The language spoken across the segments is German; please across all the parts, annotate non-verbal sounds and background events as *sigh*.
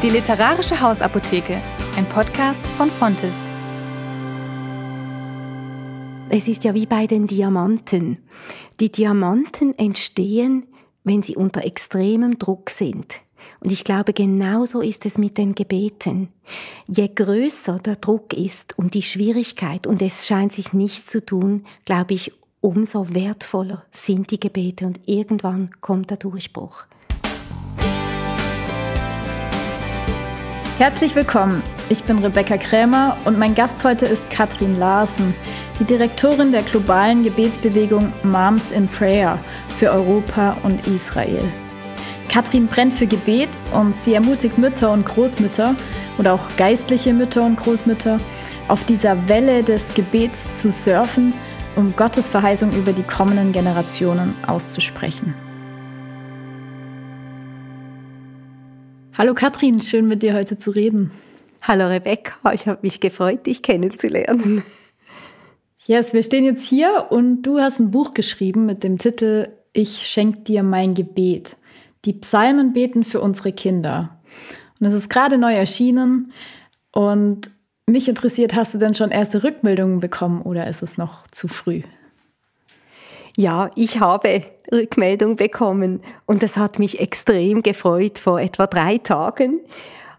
Die Literarische Hausapotheke, ein Podcast von Fontes. Es ist ja wie bei den Diamanten. Die Diamanten entstehen, wenn sie unter extremem Druck sind. Und ich glaube, genauso ist es mit den Gebeten. Je größer der Druck ist und die Schwierigkeit, und es scheint sich nichts zu tun, glaube ich, umso wertvoller sind die Gebete und irgendwann kommt der Durchbruch. Herzlich willkommen. Ich bin Rebecca Krämer und mein Gast heute ist Katrin Larsen, die Direktorin der globalen Gebetsbewegung Moms in Prayer für Europa und Israel. Katrin brennt für Gebet und sie ermutigt Mütter und Großmütter oder auch geistliche Mütter und Großmütter, auf dieser Welle des Gebets zu surfen, um Gottes Verheißung über die kommenden Generationen auszusprechen. Hallo Katrin, schön mit dir heute zu reden. Hallo Rebecca, ich habe mich gefreut, dich kennenzulernen. Yes, wir stehen jetzt hier und du hast ein Buch geschrieben mit dem Titel Ich schenk dir mein Gebet. Die Psalmen beten für unsere Kinder. Und es ist gerade neu erschienen und mich interessiert, hast du denn schon erste Rückmeldungen bekommen oder ist es noch zu früh? Ja, ich habe Rückmeldung bekommen und das hat mich extrem gefreut vor etwa drei Tagen.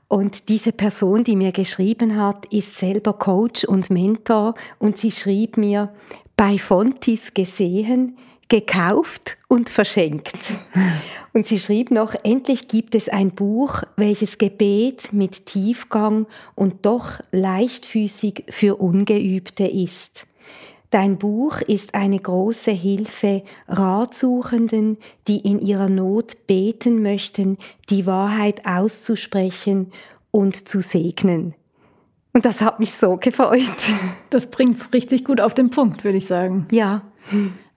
Und diese Person, die mir geschrieben hat, ist selber Coach und Mentor und sie schrieb mir, bei Fontis gesehen, gekauft und verschenkt. *laughs* Und sie schrieb noch, endlich gibt es ein Buch, welches Gebet mit Tiefgang und doch leichtfüßig für Ungeübte ist. Dein Buch ist eine große Hilfe Ratsuchenden, die in ihrer Not beten möchten, die Wahrheit auszusprechen und zu segnen. Und das hat mich so gefreut. Das bringt es richtig gut auf den Punkt, würde ich sagen. Ja.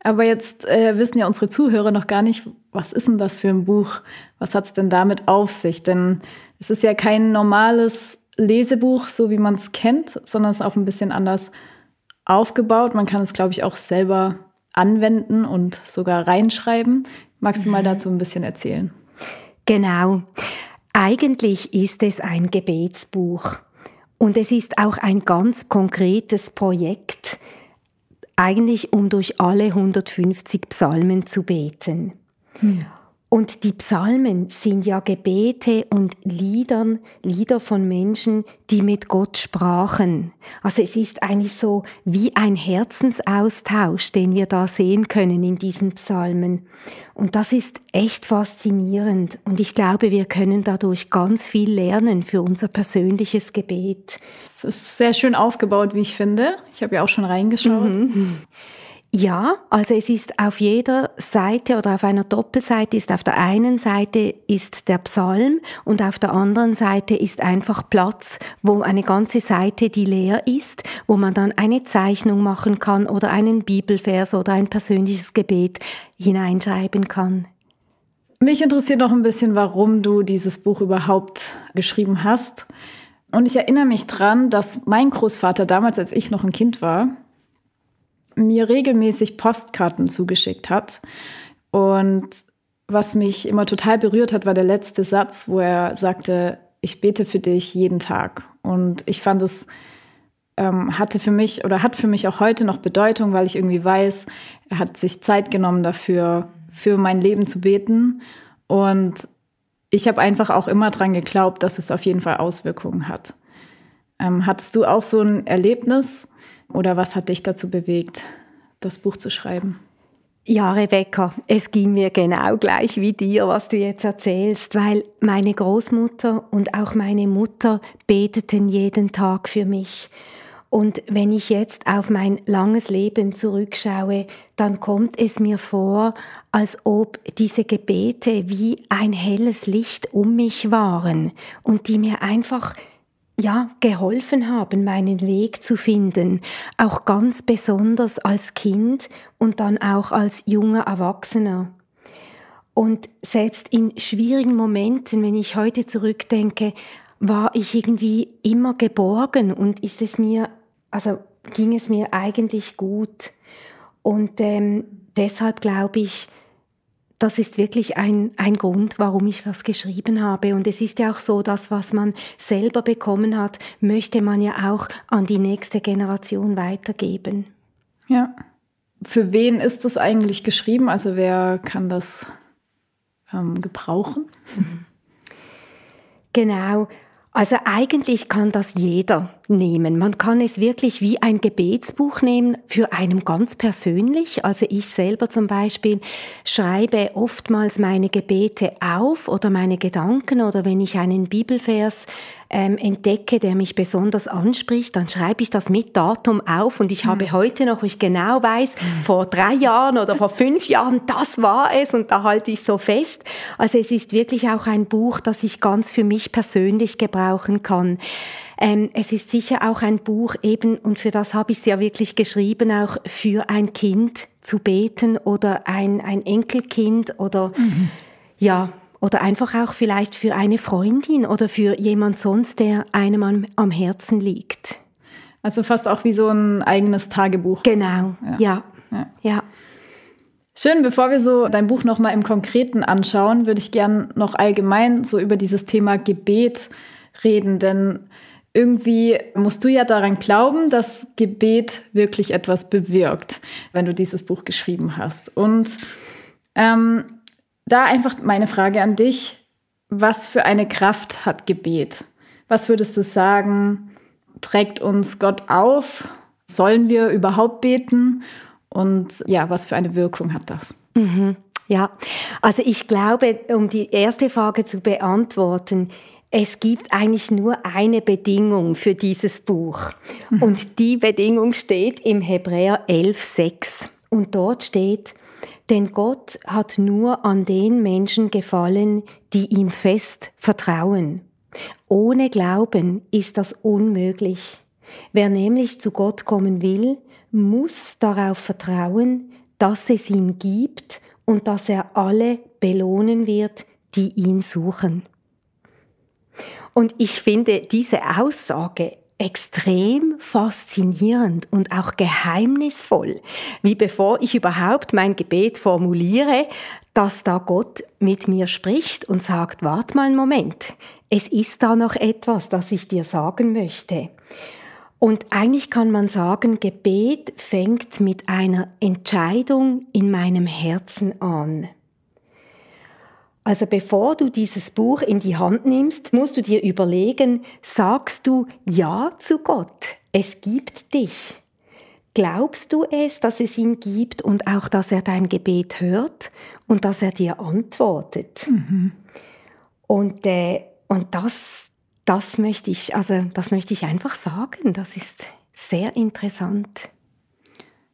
Aber jetzt äh, wissen ja unsere Zuhörer noch gar nicht, was ist denn das für ein Buch? Was hat es denn damit auf sich? Denn es ist ja kein normales Lesebuch, so wie man es kennt, sondern es ist auch ein bisschen anders aufgebaut. Man kann es, glaube ich, auch selber anwenden und sogar reinschreiben. Magst du mal mhm. dazu ein bisschen erzählen? Genau. Eigentlich ist es ein Gebetsbuch und es ist auch ein ganz konkretes Projekt, eigentlich um durch alle 150 Psalmen zu beten. Hm. Und die Psalmen sind ja Gebete und Liedern, Lieder von Menschen, die mit Gott sprachen. Also es ist eigentlich so wie ein Herzensaustausch, den wir da sehen können in diesen Psalmen. Und das ist echt faszinierend. Und ich glaube, wir können dadurch ganz viel lernen für unser persönliches Gebet. Es ist sehr schön aufgebaut, wie ich finde. Ich habe ja auch schon reingeschaut. Mhm. Ja, also es ist auf jeder Seite oder auf einer Doppelseite ist auf der einen Seite ist der Psalm und auf der anderen Seite ist einfach Platz, wo eine ganze Seite, die leer ist, wo man dann eine Zeichnung machen kann oder einen Bibelvers oder ein persönliches Gebet hineinschreiben kann. Mich interessiert noch ein bisschen, warum du dieses Buch überhaupt geschrieben hast. Und ich erinnere mich dran, dass mein Großvater damals, als ich noch ein Kind war, mir regelmäßig Postkarten zugeschickt hat. Und was mich immer total berührt hat, war der letzte Satz, wo er sagte, ich bete für dich jeden Tag. Und ich fand es ähm, hatte für mich oder hat für mich auch heute noch Bedeutung, weil ich irgendwie weiß, er hat sich Zeit genommen dafür, für mein Leben zu beten. Und ich habe einfach auch immer dran geglaubt, dass es auf jeden Fall Auswirkungen hat. Ähm, hattest du auch so ein Erlebnis, oder was hat dich dazu bewegt, das Buch zu schreiben? Ja, Rebecca, es ging mir genau gleich wie dir, was du jetzt erzählst, weil meine Großmutter und auch meine Mutter beteten jeden Tag für mich. Und wenn ich jetzt auf mein langes Leben zurückschaue, dann kommt es mir vor, als ob diese Gebete wie ein helles Licht um mich waren und die mir einfach ja, geholfen haben, meinen Weg zu finden, auch ganz besonders als Kind und dann auch als junger Erwachsener. Und selbst in schwierigen Momenten, wenn ich heute zurückdenke, war ich irgendwie immer geborgen und ist es mir, also ging es mir eigentlich gut. Und ähm, deshalb glaube ich, das ist wirklich ein, ein Grund, warum ich das geschrieben habe. Und es ist ja auch so, dass was man selber bekommen hat, möchte man ja auch an die nächste Generation weitergeben. Ja. Für wen ist das eigentlich geschrieben? Also wer kann das ähm, gebrauchen? Genau. Also eigentlich kann das jeder nehmen. Man kann es wirklich wie ein Gebetsbuch nehmen für einen ganz persönlich. Also ich selber zum Beispiel schreibe oftmals meine Gebete auf oder meine Gedanken oder wenn ich einen Bibelvers ähm, entdecke, der mich besonders anspricht, dann schreibe ich das mit Datum auf und ich mhm. habe heute noch, wo ich genau weiß, mhm. vor drei Jahren oder vor fünf Jahren, das war es und da halte ich so fest. Also es ist wirklich auch ein Buch, das ich ganz für mich persönlich gebrauchen kann. Ähm, es ist sicher auch ein Buch eben, und für das habe ich es ja wirklich geschrieben, auch für ein Kind zu beten oder ein, ein Enkelkind oder mhm. ja, oder einfach auch vielleicht für eine Freundin oder für jemand sonst, der einem am, am Herzen liegt. Also fast auch wie so ein eigenes Tagebuch. Genau, ja. ja. ja. ja. Schön, bevor wir so dein Buch nochmal im Konkreten anschauen, würde ich gern noch allgemein so über dieses Thema Gebet reden, denn irgendwie musst du ja daran glauben, dass Gebet wirklich etwas bewirkt, wenn du dieses Buch geschrieben hast. Und ähm, da einfach meine Frage an dich. Was für eine Kraft hat Gebet? Was würdest du sagen, trägt uns Gott auf? Sollen wir überhaupt beten? Und ja, was für eine Wirkung hat das? Mhm. Ja, also ich glaube, um die erste Frage zu beantworten, es gibt eigentlich nur eine Bedingung für dieses Buch. Und die Bedingung steht im Hebräer 11.6. Und dort steht, denn Gott hat nur an den Menschen gefallen, die ihm fest vertrauen. Ohne Glauben ist das unmöglich. Wer nämlich zu Gott kommen will, muss darauf vertrauen, dass es ihn gibt und dass er alle belohnen wird, die ihn suchen. Und ich finde diese Aussage extrem faszinierend und auch geheimnisvoll, wie bevor ich überhaupt mein Gebet formuliere, dass da Gott mit mir spricht und sagt, wart mal einen Moment, es ist da noch etwas, das ich dir sagen möchte. Und eigentlich kann man sagen, Gebet fängt mit einer Entscheidung in meinem Herzen an. Also bevor du dieses Buch in die Hand nimmst, musst du dir überlegen, sagst du Ja zu Gott? Es gibt dich. Glaubst du es, dass es ihn gibt und auch, dass er dein Gebet hört und dass er dir antwortet? Mhm. Und, äh, und das, das möchte ich, also das möchte ich einfach sagen. Das ist sehr interessant.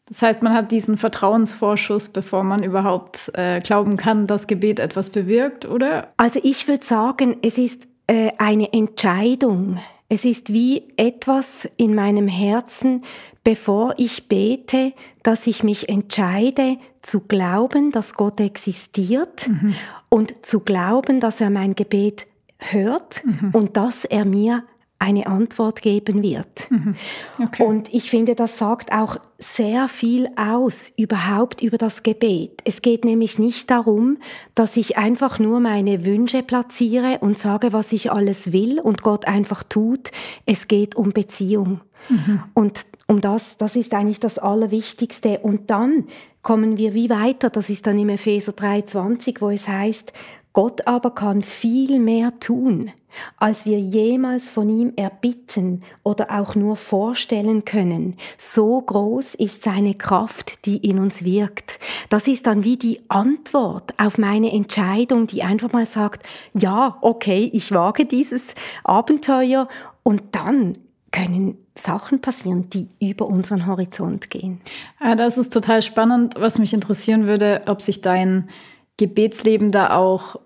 Das heißt, man hat diesen Vertrauensvorschuss, bevor man überhaupt äh, glauben kann, dass Gebet etwas bewirkt, oder? Also ich würde sagen, es ist äh, eine Entscheidung. Es ist wie etwas in meinem Herzen, bevor ich bete, dass ich mich entscheide zu glauben, dass Gott existiert mhm. und zu glauben, dass er mein Gebet hört mhm. und dass er mir eine Antwort geben wird. Mhm. Okay. Und ich finde, das sagt auch sehr viel aus überhaupt über das Gebet. Es geht nämlich nicht darum, dass ich einfach nur meine Wünsche platziere und sage, was ich alles will und Gott einfach tut. Es geht um Beziehung. Mhm. Und um das, das ist eigentlich das Allerwichtigste. Und dann kommen wir wie weiter, das ist dann im Epheser 3,20, wo es heißt, Gott aber kann viel mehr tun, als wir jemals von ihm erbitten oder auch nur vorstellen können. So groß ist seine Kraft, die in uns wirkt. Das ist dann wie die Antwort auf meine Entscheidung, die einfach mal sagt, ja, okay, ich wage dieses Abenteuer und dann können Sachen passieren, die über unseren Horizont gehen. Ja, das ist total spannend. Was mich interessieren würde, ob sich dein Gebetsleben da auch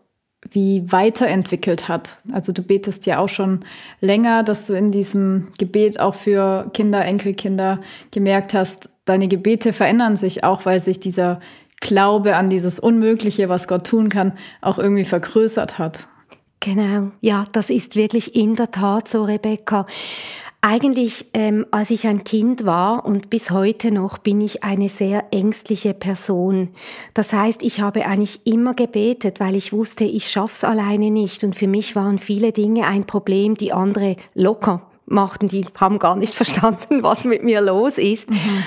wie weiterentwickelt hat. Also du betest ja auch schon länger, dass du in diesem Gebet auch für Kinder, Enkelkinder gemerkt hast, deine Gebete verändern sich auch, weil sich dieser Glaube an dieses Unmögliche, was Gott tun kann, auch irgendwie vergrößert hat. Genau, ja, das ist wirklich in der Tat so, Rebecca. Eigentlich, ähm, als ich ein Kind war und bis heute noch, bin ich eine sehr ängstliche Person. Das heißt, ich habe eigentlich immer gebetet, weil ich wusste, ich schaff's alleine nicht. Und für mich waren viele Dinge ein Problem, die andere locker machten. Die haben gar nicht *laughs* verstanden, was mit mir los ist. Mhm.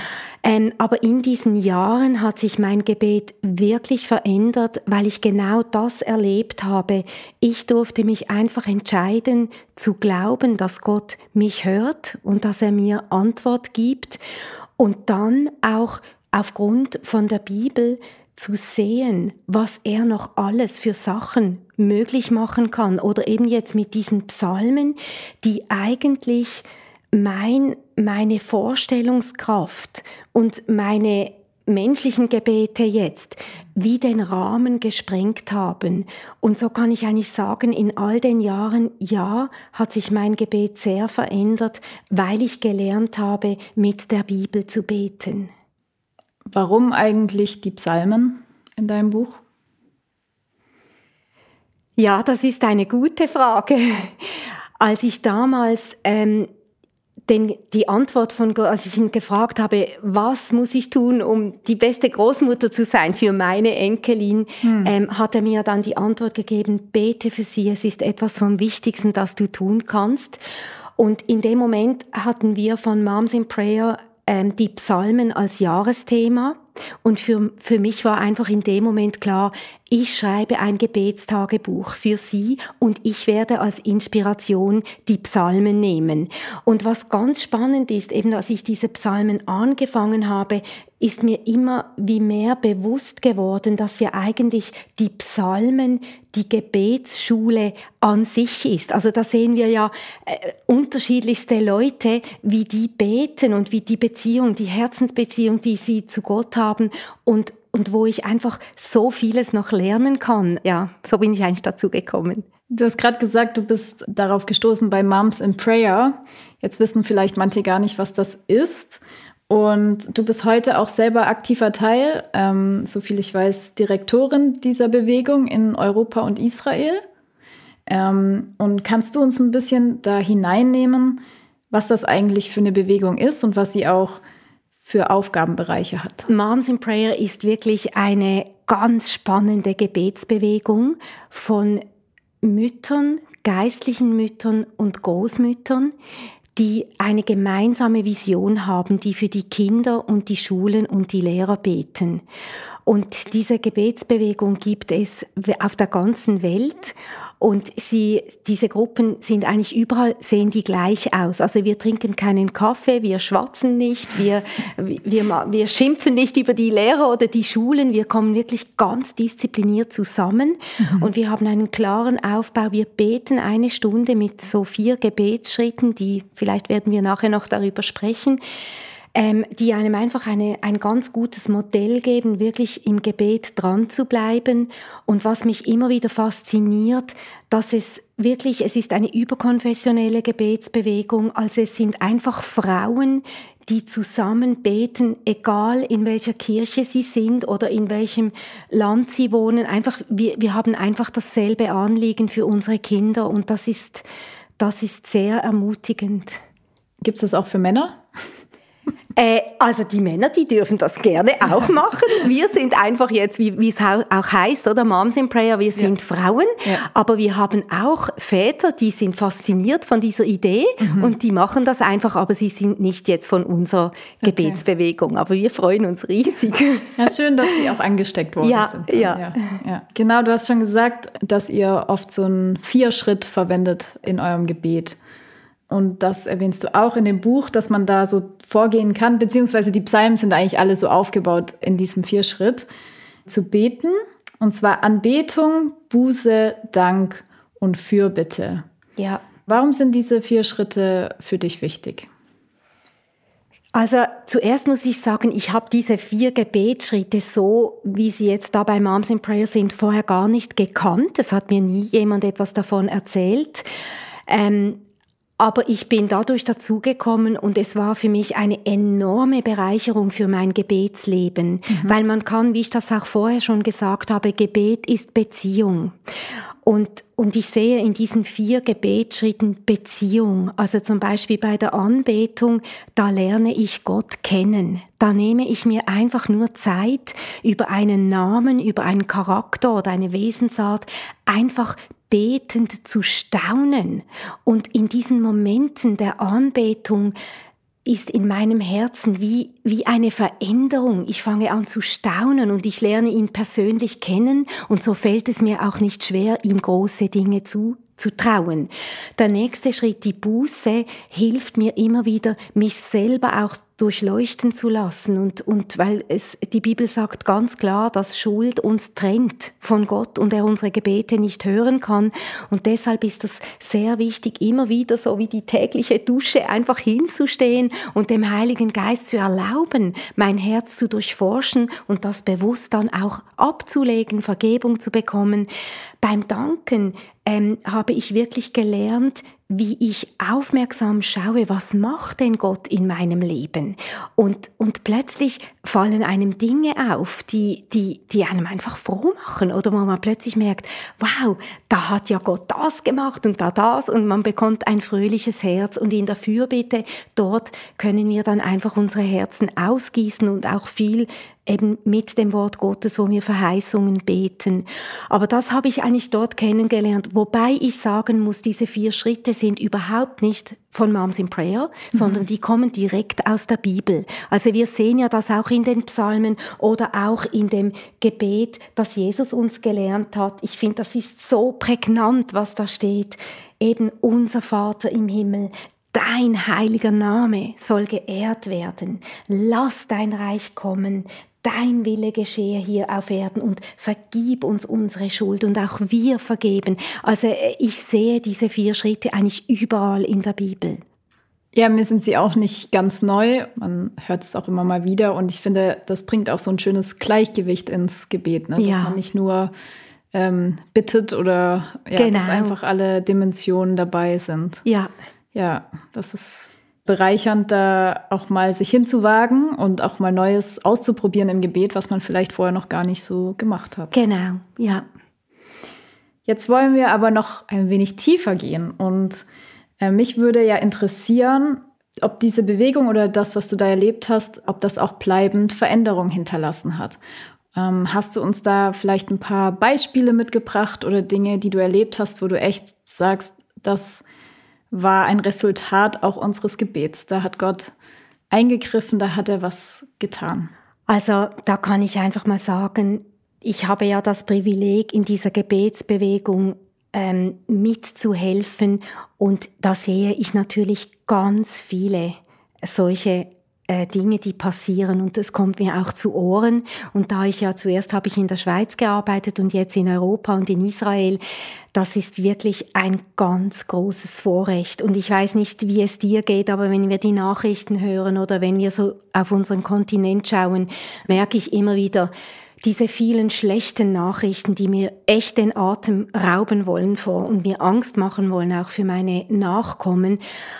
Ähm, aber in diesen Jahren hat sich mein Gebet wirklich verändert, weil ich genau das erlebt habe. Ich durfte mich einfach entscheiden zu glauben, dass Gott mich hört und dass er mir Antwort gibt und dann auch aufgrund von der Bibel zu sehen, was er noch alles für Sachen möglich machen kann oder eben jetzt mit diesen Psalmen, die eigentlich mein, meine Vorstellungskraft und meine menschlichen Gebete jetzt wie den Rahmen gesprengt haben. Und so kann ich eigentlich sagen, in all den Jahren, ja, hat sich mein Gebet sehr verändert, weil ich gelernt habe, mit der Bibel zu beten. Warum eigentlich die Psalmen in deinem Buch? Ja, das ist eine gute Frage. Als ich damals ähm, den, die Antwort von Gott, als ich ihn gefragt habe, was muss ich tun, um die beste Großmutter zu sein für meine Enkelin, hm. ähm, hat er mir dann die Antwort gegeben, bete für sie, es ist etwas vom Wichtigsten, das du tun kannst. Und in dem Moment hatten wir von Moms in Prayer ähm, die Psalmen als Jahresthema. Und für, für mich war einfach in dem Moment klar, ich schreibe ein Gebetstagebuch für Sie und ich werde als Inspiration die Psalmen nehmen. Und was ganz spannend ist, eben als ich diese Psalmen angefangen habe, ist mir immer wie mehr bewusst geworden, dass ja eigentlich die Psalmen die Gebetsschule an sich ist. Also da sehen wir ja äh, unterschiedlichste Leute, wie die beten und wie die Beziehung, die Herzensbeziehung, die sie zu Gott haben und und wo ich einfach so vieles noch lernen kann. Ja, so bin ich eigentlich dazu gekommen. Du hast gerade gesagt, du bist darauf gestoßen bei Moms in Prayer. Jetzt wissen vielleicht manche gar nicht, was das ist. Und du bist heute auch selber aktiver Teil, ähm, soviel ich weiß, Direktorin dieser Bewegung in Europa und Israel. Ähm, und kannst du uns ein bisschen da hineinnehmen, was das eigentlich für eine Bewegung ist und was sie auch für Aufgabenbereiche hat. Moms in Prayer ist wirklich eine ganz spannende Gebetsbewegung von Müttern, geistlichen Müttern und Großmüttern, die eine gemeinsame Vision haben, die für die Kinder und die Schulen und die Lehrer beten. Und diese Gebetsbewegung gibt es auf der ganzen Welt und sie, diese Gruppen sind eigentlich überall, sehen die gleich aus. Also wir trinken keinen Kaffee, wir schwatzen nicht, wir, wir, wir schimpfen nicht über die Lehrer oder die Schulen. Wir kommen wirklich ganz diszipliniert zusammen mhm. und wir haben einen klaren Aufbau. Wir beten eine Stunde mit so vier Gebetsschritten, die, vielleicht werden wir nachher noch darüber sprechen ähm, die einem einfach eine, ein ganz gutes Modell geben, wirklich im Gebet dran zu bleiben. Und was mich immer wieder fasziniert, dass es wirklich, es ist eine überkonfessionelle Gebetsbewegung, also es sind einfach Frauen, die zusammen beten, egal in welcher Kirche sie sind oder in welchem Land sie wohnen. Einfach, wir, wir haben einfach dasselbe Anliegen für unsere Kinder und das ist, das ist sehr ermutigend. Gibt es das auch für Männer? Äh, also die Männer, die dürfen das gerne auch machen. Wir sind einfach jetzt, wie es auch heißt, oder Moms in Prayer, wir sind ja. Frauen, ja. aber wir haben auch Väter, die sind fasziniert von dieser Idee mhm. und die machen das einfach, aber sie sind nicht jetzt von unserer okay. Gebetsbewegung. Aber wir freuen uns riesig. Ja, schön, dass die auch angesteckt worden ja, sind. Ja. ja. Ja. Genau, du hast schon gesagt, dass ihr oft so einen Vierschritt verwendet in eurem Gebet. Und das erwähnst du auch in dem Buch, dass man da so vorgehen kann, beziehungsweise die Psalmen sind eigentlich alle so aufgebaut in diesem Vierschritt, zu beten. Und zwar Anbetung, Buße, Dank und Fürbitte. Ja. Warum sind diese vier Schritte für dich wichtig? Also zuerst muss ich sagen, ich habe diese vier Gebetsschritte so, wie sie jetzt da bei Moms in Prayer sind, vorher gar nicht gekannt. Es hat mir nie jemand etwas davon erzählt. Ähm, aber ich bin dadurch dazugekommen und es war für mich eine enorme Bereicherung für mein Gebetsleben, mhm. weil man kann, wie ich das auch vorher schon gesagt habe, Gebet ist Beziehung. Und, und ich sehe in diesen vier Gebetsschritten Beziehung. Also zum Beispiel bei der Anbetung, da lerne ich Gott kennen. Da nehme ich mir einfach nur Zeit, über einen Namen, über einen Charakter oder eine Wesensart einfach betend zu staunen. Und in diesen Momenten der Anbetung ist in meinem Herzen wie, wie eine Veränderung. Ich fange an zu staunen und ich lerne ihn persönlich kennen und so fällt es mir auch nicht schwer, ihm große Dinge zu zu trauen. Der nächste Schritt, die Buße, hilft mir immer wieder, mich selber auch durchleuchten zu lassen und, und weil es, die Bibel sagt ganz klar, dass Schuld uns trennt von Gott und er unsere Gebete nicht hören kann und deshalb ist es sehr wichtig, immer wieder so wie die tägliche Dusche einfach hinzustehen und dem Heiligen Geist zu erlauben, mein Herz zu durchforschen und das bewusst dann auch abzulegen, Vergebung zu bekommen. Beim Danken ähm, habe ich wirklich gelernt, wie ich aufmerksam schaue, was macht denn Gott in meinem Leben? Und, und plötzlich fallen einem Dinge auf, die, die, die einem einfach froh machen oder wo man plötzlich merkt, wow, da hat ja Gott das gemacht und da das und man bekommt ein fröhliches Herz und in der Fürbitte, dort können wir dann einfach unsere Herzen ausgießen und auch viel eben mit dem Wort Gottes, wo wir Verheißungen beten. Aber das habe ich eigentlich dort kennengelernt, wobei ich sagen muss, diese vier Schritte sind überhaupt nicht von Moms in Prayer, mhm. sondern die kommen direkt aus der Bibel. Also wir sehen ja das auch in den Psalmen oder auch in dem Gebet, das Jesus uns gelernt hat. Ich finde, das ist so prägnant, was da steht. Eben unser Vater im Himmel, Dein heiliger Name soll geehrt werden. Lass dein Reich kommen dein Wille geschehe hier auf Erden und vergib uns unsere Schuld und auch wir vergeben. Also äh, ich sehe diese vier Schritte eigentlich überall in der Bibel. Ja, mir sind sie auch nicht ganz neu. Man hört es auch immer mal wieder. Und ich finde, das bringt auch so ein schönes Gleichgewicht ins Gebet. Ne? Dass ja. man nicht nur ähm, bittet oder ja, genau. dass einfach alle Dimensionen dabei sind. Ja. Ja, das ist bereichernd, da auch mal sich hinzuwagen und auch mal Neues auszuprobieren im Gebet, was man vielleicht vorher noch gar nicht so gemacht hat. Genau, ja. Jetzt wollen wir aber noch ein wenig tiefer gehen und äh, mich würde ja interessieren, ob diese Bewegung oder das, was du da erlebt hast, ob das auch bleibend Veränderungen hinterlassen hat. Ähm, hast du uns da vielleicht ein paar Beispiele mitgebracht oder Dinge, die du erlebt hast, wo du echt sagst, das war ein Resultat auch unseres Gebets. Da hat Gott eingegriffen, da hat er was getan. Also da kann ich einfach mal sagen, ich habe ja das Privileg, in dieser Gebetsbewegung ähm, mitzuhelfen und da sehe ich natürlich ganz viele solche Dinge, die passieren und es kommt mir auch zu Ohren. Und da ich ja zuerst habe ich in der Schweiz gearbeitet und jetzt in Europa und in Israel, das ist wirklich ein ganz großes Vorrecht. Und ich weiß nicht, wie es dir geht, aber wenn wir die Nachrichten hören oder wenn wir so auf unseren Kontinent schauen, merke ich immer wieder, diese vielen schlechten Nachrichten, die mir echt den Atem rauben wollen vor und mir Angst machen wollen, auch für meine Nachkommen.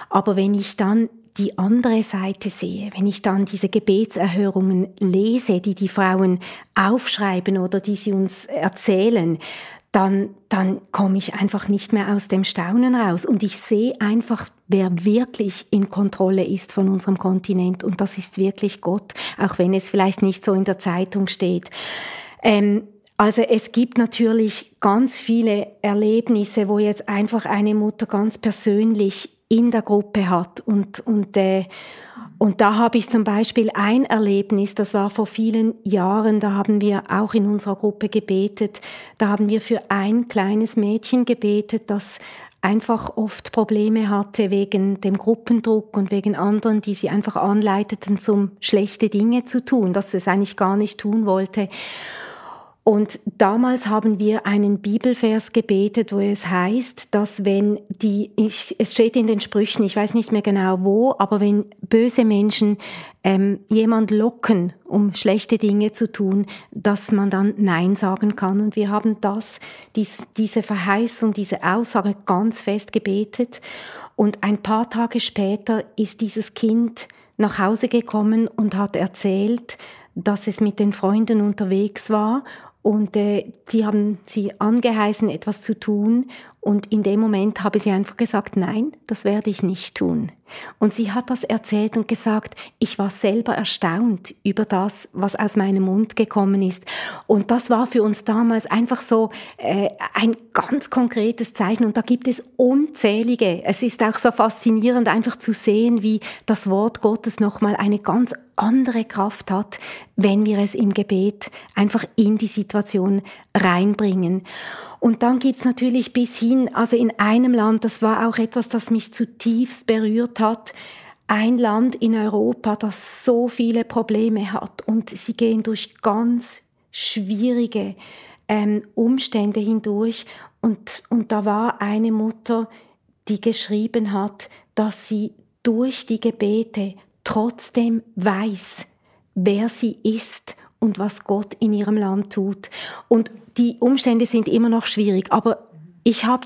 Aber wenn ich dann die andere Seite sehe, wenn ich dann diese Gebetserhörungen lese, die die Frauen aufschreiben oder die sie uns erzählen, dann, dann komme ich einfach nicht mehr aus dem Staunen raus. Und ich sehe einfach, wer wirklich in Kontrolle ist von unserem Kontinent. Und das ist wirklich Gott, auch wenn es vielleicht nicht so in der Zeitung steht. Ähm, also es gibt natürlich ganz viele Erlebnisse, wo jetzt einfach eine Mutter ganz persönlich in der Gruppe hat. Und, und, äh, und da habe ich zum Beispiel ein Erlebnis, das war vor vielen Jahren, da haben wir auch in unserer Gruppe gebetet, da haben wir für ein kleines Mädchen gebetet, das einfach oft Probleme hatte wegen dem Gruppendruck und wegen anderen, die sie einfach anleiteten, zum schlechte Dinge zu tun, dass es eigentlich gar nicht tun wollte. Und damals haben wir einen Bibelvers gebetet, wo es heißt, dass wenn die, ich, es steht in den Sprüchen, ich weiß nicht mehr genau wo, aber wenn böse Menschen ähm, jemand locken, um schlechte Dinge zu tun, dass man dann Nein sagen kann. Und wir haben das, dies, diese Verheißung, diese Aussage ganz fest gebetet. Und ein paar Tage später ist dieses Kind nach Hause gekommen und hat erzählt, dass es mit den Freunden unterwegs war und äh, die haben sie angeheißen, etwas zu tun. Und in dem Moment habe sie einfach gesagt, nein, das werde ich nicht tun. Und sie hat das erzählt und gesagt, ich war selber erstaunt über das, was aus meinem Mund gekommen ist. Und das war für uns damals einfach so äh, ein ganz konkretes Zeichen. Und da gibt es unzählige. Es ist auch so faszinierend, einfach zu sehen, wie das Wort Gottes nochmal eine ganz andere Kraft hat, wenn wir es im Gebet einfach in die Situation reinbringen. Und dann gibt's natürlich bis hin, also in einem Land, das war auch etwas, das mich zutiefst berührt hat, ein Land in Europa, das so viele Probleme hat und sie gehen durch ganz schwierige ähm, Umstände hindurch. Und, und da war eine Mutter, die geschrieben hat, dass sie durch die Gebete trotzdem weiß, wer sie ist und was Gott in ihrem Land tut. Und die Umstände sind immer noch schwierig, aber ich habe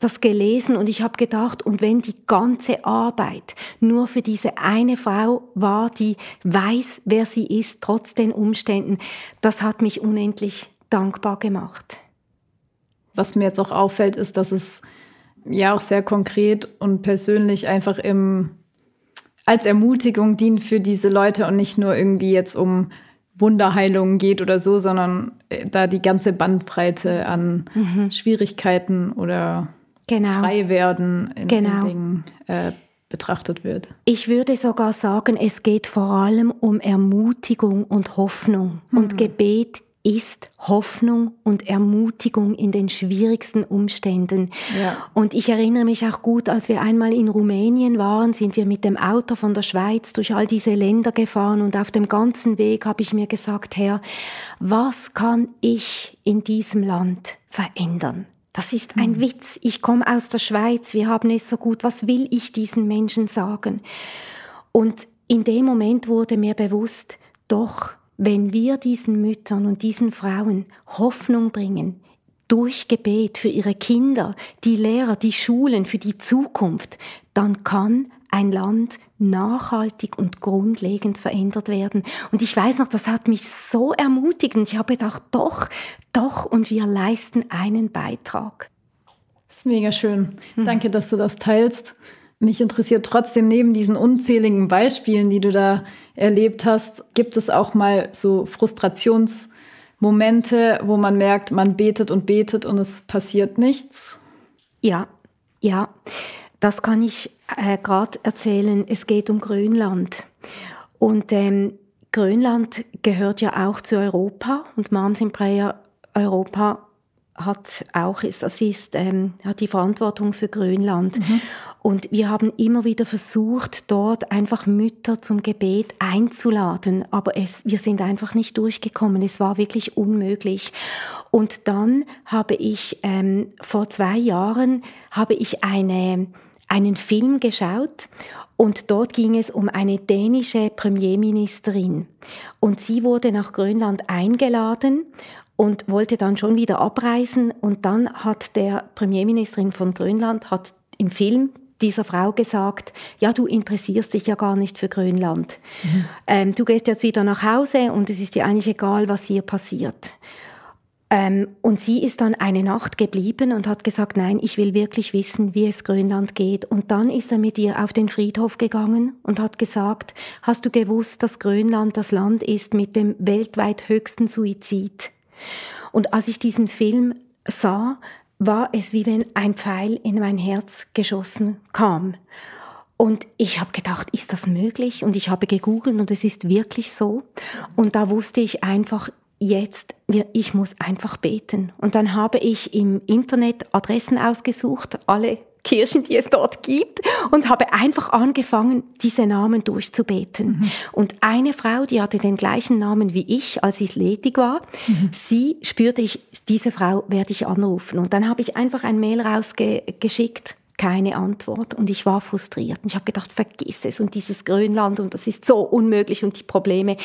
das gelesen und ich habe gedacht, und wenn die ganze Arbeit nur für diese eine Frau war, die weiß, wer sie ist, trotz den Umständen, das hat mich unendlich dankbar gemacht. Was mir jetzt auch auffällt, ist, dass es ja auch sehr konkret und persönlich einfach im als Ermutigung dient für diese Leute und nicht nur irgendwie jetzt um Wunderheilung geht oder so, sondern äh, da die ganze Bandbreite an mhm. Schwierigkeiten oder genau. Freiwerden in, genau. in Dingen äh, betrachtet wird. Ich würde sogar sagen, es geht vor allem um Ermutigung und Hoffnung. Mhm. Und Gebet ist Hoffnung und Ermutigung in den schwierigsten Umständen. Ja. Und ich erinnere mich auch gut, als wir einmal in Rumänien waren, sind wir mit dem Auto von der Schweiz durch all diese Länder gefahren und auf dem ganzen Weg habe ich mir gesagt, Herr, was kann ich in diesem Land verändern? Das ist ein mhm. Witz. Ich komme aus der Schweiz, wir haben es so gut. Was will ich diesen Menschen sagen? Und in dem Moment wurde mir bewusst, doch, wenn wir diesen Müttern und diesen Frauen Hoffnung bringen, durch Gebet für ihre Kinder, die Lehrer, die Schulen, für die Zukunft, dann kann ein Land nachhaltig und grundlegend verändert werden. Und ich weiß noch, das hat mich so ermutigt und ich habe gedacht, doch, doch, und wir leisten einen Beitrag. Das ist mega schön. Mhm. Danke, dass du das teilst. Mich interessiert trotzdem neben diesen unzähligen Beispielen, die du da erlebt hast, gibt es auch mal so Frustrationsmomente, wo man merkt, man betet und betet und es passiert nichts? Ja, ja. Das kann ich äh, gerade erzählen. Es geht um Grönland. Und ähm, Grönland gehört ja auch zu Europa und Moms in Prayer Europa hat auch, ist, das ist, ähm, hat die Verantwortung für Grönland. Mhm. Und wir haben immer wieder versucht, dort einfach Mütter zum Gebet einzuladen, aber es, wir sind einfach nicht durchgekommen. Es war wirklich unmöglich. Und dann habe ich ähm, vor zwei Jahren habe ich eine, einen Film geschaut und dort ging es um eine dänische Premierministerin. Und sie wurde nach Grönland eingeladen und wollte dann schon wieder abreisen. Und dann hat der Premierministerin von Grönland hat im Film dieser Frau gesagt, ja, du interessierst dich ja gar nicht für Grönland. Mhm. Ähm, du gehst jetzt wieder nach Hause und es ist dir eigentlich egal, was hier passiert. Ähm, und sie ist dann eine Nacht geblieben und hat gesagt, nein, ich will wirklich wissen, wie es Grönland geht. Und dann ist er mit ihr auf den Friedhof gegangen und hat gesagt, hast du gewusst, dass Grönland das Land ist mit dem weltweit höchsten Suizid? Und als ich diesen Film sah, war es wie wenn ein Pfeil in mein Herz geschossen kam. Und ich habe gedacht, ist das möglich? Und ich habe gegoogelt und es ist wirklich so. Und da wusste ich einfach, jetzt, ich muss einfach beten. Und dann habe ich im Internet Adressen ausgesucht, alle Kirchen, die es dort gibt, und habe einfach angefangen, diese Namen durchzubeten. Mhm. Und eine Frau, die hatte den gleichen Namen wie ich, als ich ledig war, mhm. sie spürte ich, diese Frau werde ich anrufen. Und dann habe ich einfach ein Mail rausgeschickt keine Antwort und ich war frustriert und ich habe gedacht, vergiss es und dieses Grönland und das ist so unmöglich und die Probleme.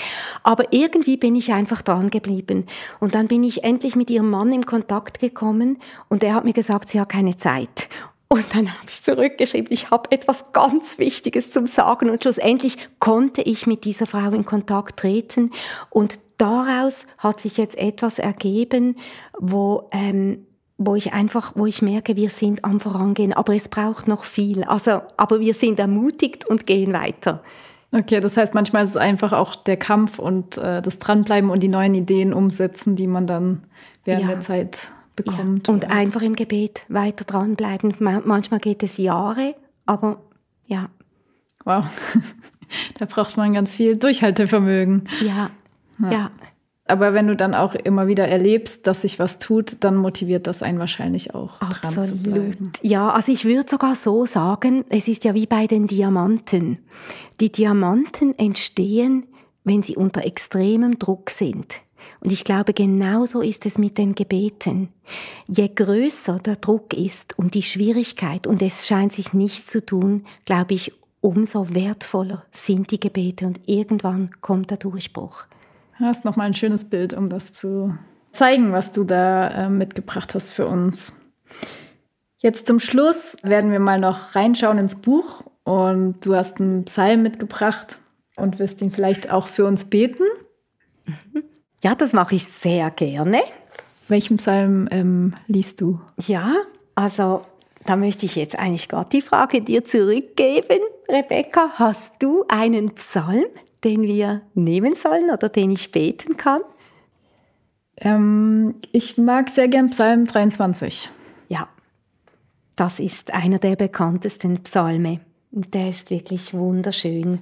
Aber irgendwie bin ich einfach dran geblieben und dann bin ich endlich mit ihrem Mann in Kontakt gekommen und er hat mir gesagt, sie hat keine Zeit und dann habe ich zurückgeschrieben, ich habe etwas ganz Wichtiges zum Sagen und schlussendlich konnte ich mit dieser Frau in Kontakt treten und daraus hat sich jetzt etwas ergeben, wo, ähm, wo ich einfach, wo ich merke, wir sind am Vorangehen, aber es braucht noch viel. Also, aber wir sind ermutigt und gehen weiter. Okay, das heißt, manchmal ist es einfach auch der Kampf und äh, das Dranbleiben und die neuen Ideen umsetzen, die man dann während ja. der Zeit bekommt. Ja. Und einfach im Gebet weiter dranbleiben. Manchmal geht es Jahre, aber ja. Wow, *laughs* da braucht man ganz viel Durchhaltevermögen. Ja, ja. ja. Aber wenn du dann auch immer wieder erlebst, dass sich was tut, dann motiviert das einen wahrscheinlich auch, Absolut. dran zu bleiben. Ja, also ich würde sogar so sagen, es ist ja wie bei den Diamanten. Die Diamanten entstehen, wenn sie unter extremem Druck sind. Und ich glaube, genauso ist es mit den Gebeten. Je größer der Druck ist und die Schwierigkeit und es scheint sich nichts zu tun, glaube ich, umso wertvoller sind die Gebete und irgendwann kommt der Durchbruch. Das ist nochmal ein schönes Bild, um das zu zeigen, was du da äh, mitgebracht hast für uns. Jetzt zum Schluss werden wir mal noch reinschauen ins Buch und du hast einen Psalm mitgebracht und wirst ihn vielleicht auch für uns beten. Ja, das mache ich sehr gerne. Welchen Psalm ähm, liest du? Ja, also da möchte ich jetzt eigentlich gerade die Frage dir zurückgeben. Rebecca, hast du einen Psalm, den wir nehmen sollen oder den ich beten kann? Ähm, ich mag sehr gern Psalm 23. Ja, das ist einer der bekanntesten Psalme. Und der ist wirklich wunderschön.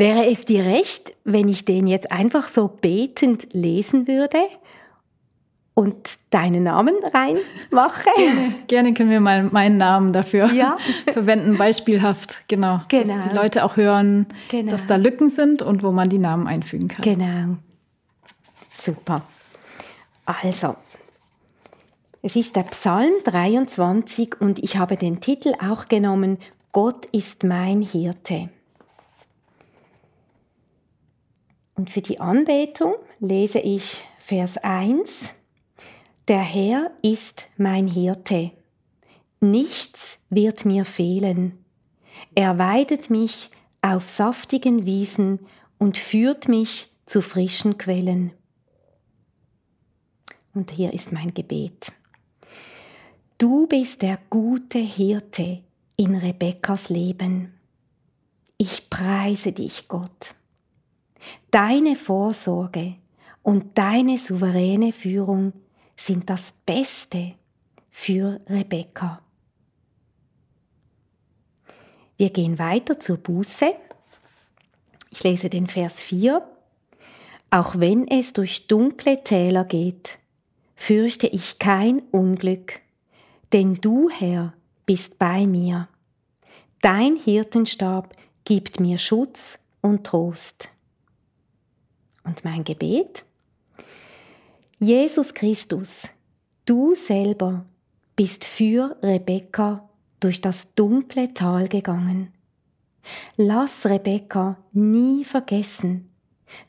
Wäre es dir recht, wenn ich den jetzt einfach so betend lesen würde? und deinen Namen reinmache. Gerne, gerne können wir mal meinen Namen dafür ja. *laughs* verwenden, beispielhaft, genau. genau. Dass die Leute auch hören, genau. dass da Lücken sind und wo man die Namen einfügen kann. Genau. Super. Also, es ist der Psalm 23 und ich habe den Titel auch genommen, Gott ist mein Hirte. Und für die Anbetung lese ich Vers 1 der Herr ist mein Hirte. Nichts wird mir fehlen. Er weidet mich auf saftigen Wiesen und führt mich zu frischen Quellen. Und hier ist mein Gebet. Du bist der gute Hirte in Rebekkas Leben. Ich preise dich, Gott. Deine Vorsorge und deine souveräne Führung sind das Beste für Rebekka. Wir gehen weiter zur Buße. Ich lese den Vers 4. Auch wenn es durch dunkle Täler geht, fürchte ich kein Unglück, denn du, Herr, bist bei mir. Dein Hirtenstab gibt mir Schutz und Trost. Und mein Gebet? Jesus Christus, du selber bist für Rebekka durch das dunkle Tal gegangen. Lass Rebekka nie vergessen,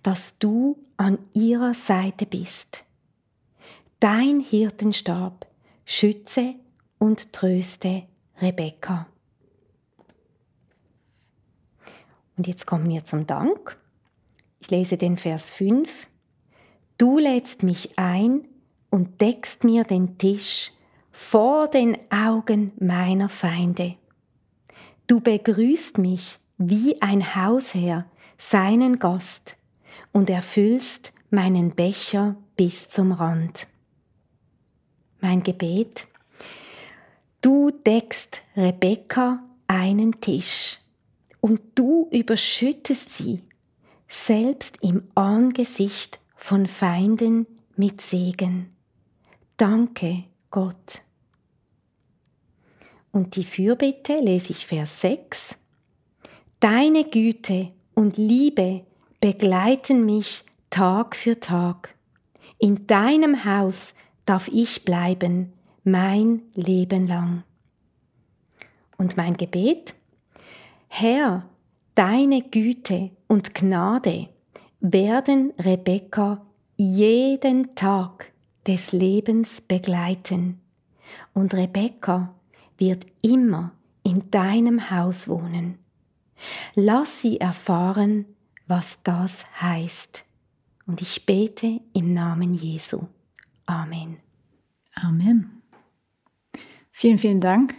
dass du an ihrer Seite bist. Dein Hirtenstab schütze und tröste Rebekka. Und jetzt kommen wir zum Dank. Ich lese den Vers 5. Du lädst mich ein und deckst mir den Tisch vor den Augen meiner Feinde. Du begrüßt mich wie ein Hausherr seinen Gast und erfüllst meinen Becher bis zum Rand. Mein Gebet. Du deckst Rebekka einen Tisch und du überschüttest sie, selbst im Angesicht von Feinden mit Segen. Danke, Gott. Und die Fürbitte lese ich Vers 6. Deine Güte und Liebe begleiten mich Tag für Tag. In deinem Haus darf ich bleiben, mein Leben lang. Und mein Gebet? Herr, deine Güte und Gnade werden Rebekka jeden Tag des Lebens begleiten. Und Rebekka wird immer in deinem Haus wohnen. Lass sie erfahren, was das heißt. Und ich bete im Namen Jesu. Amen. Amen. Vielen, vielen Dank.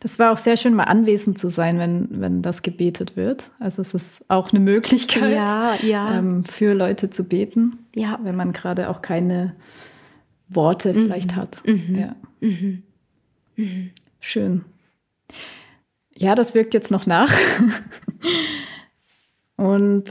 Das war auch sehr schön, mal anwesend zu sein, wenn, wenn das gebetet wird. Also es ist auch eine Möglichkeit, ja, ja. Ähm, für Leute zu beten, ja. wenn man gerade auch keine Worte mhm. vielleicht hat. Mhm. Mhm. mhm. Schön. Ja, das wirkt jetzt noch nach *laughs* und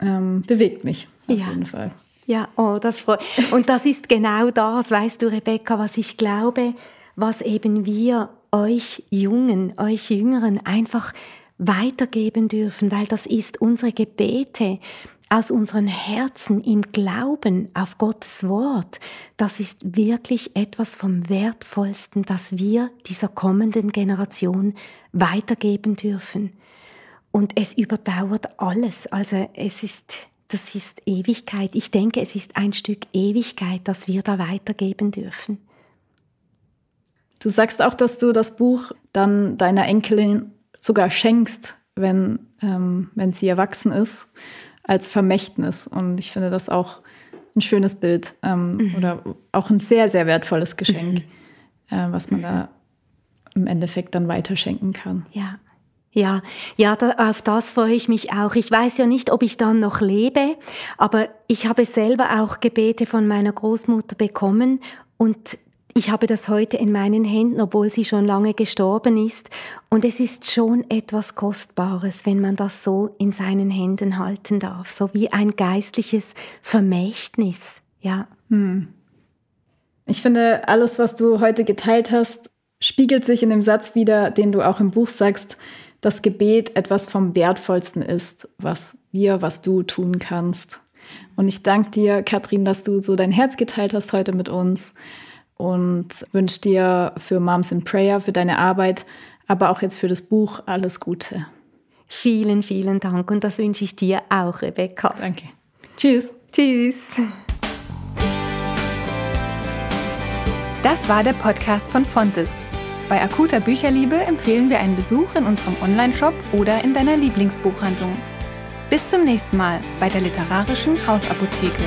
ähm, bewegt mich auf jeden Fall. Ja, oh, das freut. Und das ist genau das, weißt du, Rebecca, was ich glaube, was eben wir euch Jungen, euch Jüngeren einfach weitergeben dürfen, weil das ist unsere Gebete aus unseren Herzen im Glauben auf Gottes Wort. Das ist wirklich etwas vom Wertvollsten, das wir dieser kommenden Generation weitergeben dürfen. Und es überdauert alles. Also es ist, das ist Ewigkeit. Ich denke, es ist ein Stück Ewigkeit, das wir da weitergeben dürfen. Du sagst auch, dass du das Buch dann deiner Enkelin sogar schenkst, wenn, ähm, wenn sie erwachsen ist, als Vermächtnis. Und ich finde das auch ein schönes Bild ähm, mhm. oder auch ein sehr, sehr wertvolles *laughs* Geschenk, mhm. äh, was man mhm. da im Endeffekt dann weiterschenken kann. Ja. Ja, ja, da, auf das freue ich mich auch. Ich weiß ja nicht, ob ich dann noch lebe, aber ich habe selber auch Gebete von meiner Großmutter bekommen und ich habe das heute in meinen Händen, obwohl sie schon lange gestorben ist. Und es ist schon etwas Kostbares, wenn man das so in seinen Händen halten darf. So wie ein geistliches Vermächtnis. Ja. Hm. Ich finde, alles, was du heute geteilt hast, spiegelt sich in dem Satz wieder, den du auch im Buch sagst, dass Gebet etwas vom Wertvollsten ist, was wir, was du tun kannst. Und ich danke dir, Katrin, dass du so dein Herz geteilt hast heute mit uns und wünsche dir für Moms in Prayer, für deine Arbeit, aber auch jetzt für das Buch alles Gute. Vielen, vielen Dank und das wünsche ich dir auch, Rebecca. Danke. Tschüss. Tschüss. Das war der Podcast von Fontes. Bei akuter Bücherliebe empfehlen wir einen Besuch in unserem Online-Shop oder in deiner Lieblingsbuchhandlung. Bis zum nächsten Mal bei der literarischen Hausapotheke.